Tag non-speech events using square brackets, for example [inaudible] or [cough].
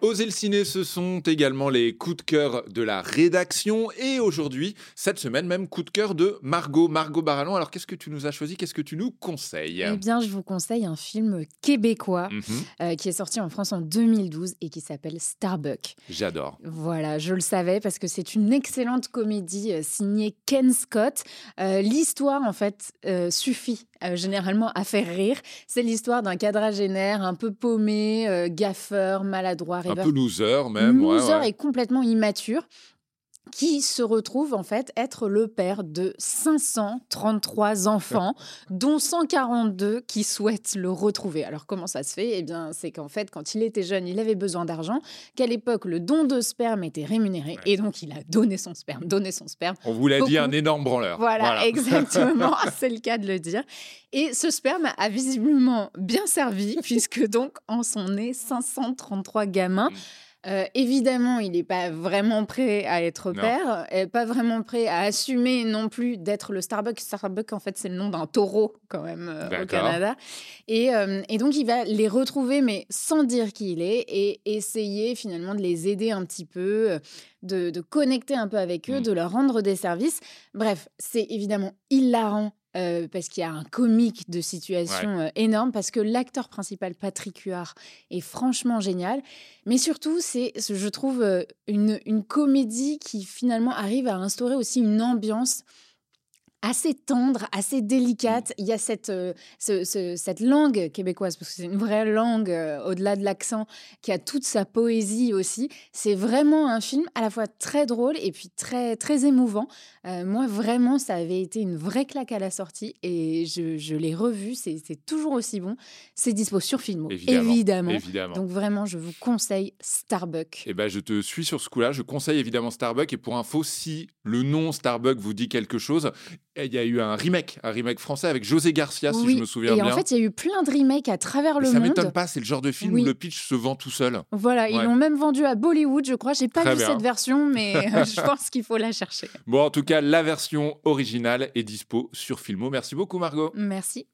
Oser le ciné, ce sont également les coups de cœur de la rédaction. Et aujourd'hui, cette semaine même, coup de cœur de Margot. Margot Barallon, alors qu'est-ce que tu nous as choisi? Qu'est-ce que tu nous conseilles? Eh bien, je vous conseille un film québécois Mhm. euh, qui est sorti en France en 2012 et qui s'appelle Starbuck. J'adore. Voilà, je le savais parce que c'est une excellente comédie euh, signée Ken Scott. Euh, l'histoire, en fait, suffit euh, généralement à faire rire. C'est l'histoire d'un quadragénaire un peu paumé, euh, gaffeur, maladroit, Un rêveur. peu loser même. ouais, loser ouais. et complètement immature qui se retrouve en fait être le père de 533 enfants, [laughs] dont 142 qui souhaitent le retrouver. Alors comment ça se fait? Eh bien, c'est qu'en fait, quand il était jeune, il avait besoin d'argent, qu'à l'époque, le don de sperme était rémunéré, Ouais. et donc il a donné son sperme, donné son sperme. On vous l'a dit, un énorme branleur. Voilà, [laughs] exactement, [laughs] c'est le cas de le dire. Et ce sperme a visiblement bien servi, puisque donc en sont nés 533 gamins. Euh, évidemment, il n'est pas vraiment prêt à être père, et pas vraiment prêt à assumer non plus d'être le Starbucks. Starbucks, en fait, c'est le nom d'un taureau quand même euh, au. Canada. Et, euh, et donc, il va les retrouver, mais sans dire qui il est, et essayer finalement de les aider un petit peu, de, de connecter un peu avec eux, Mm. de leur rendre des services. Bref, c'est évidemment hilarant. Euh, parce qu'il y a un comique de situation euh, énorme, parce que l'acteur principal, Patrick Huard, est franchement génial. Mais surtout, c'est, je trouve, euh, une, une comédie qui finalement arrive à instaurer aussi une ambiance assez tendre, assez délicate. Il y a cette, euh, ce- ce- cette langue québécoise, parce que c'est une vraie langue, euh, au-delà de l'accent, qui a toute sa poésie aussi. C'est vraiment un film à la fois très drôle et puis très, très émouvant. Euh, moi, vraiment, ça avait été une vraie claque à la sortie et je, je l'ai revu. C'est toujours aussi bon. C'est dispo sur Filmo, Évidemment. évidemment. Évidemment. Donc vraiment, je vous conseille Starbuck. Eh ben, je te suis sur ce coup-là. Je conseille évidemment Starbuck. Et pour info, si le nom Starbuck vous dit quelque chose, il y a eu un remake, un remake français avec José Garcia, si je me souviens et bien. en fait, il y a eu plein de remakes à travers le ça monde. m'étonne pas, c'est le genre de film Oui. où le pitch se vend tout seul. Voilà, ils l'ont même vendu à Bollywood, je crois. J'ai pas Très vu bien. cette version, mais [laughs] euh, je pense qu'il faut la chercher. Bon, en tout cas, la version originale est dispo sur Filmo. Merci beaucoup, Margot. Merci.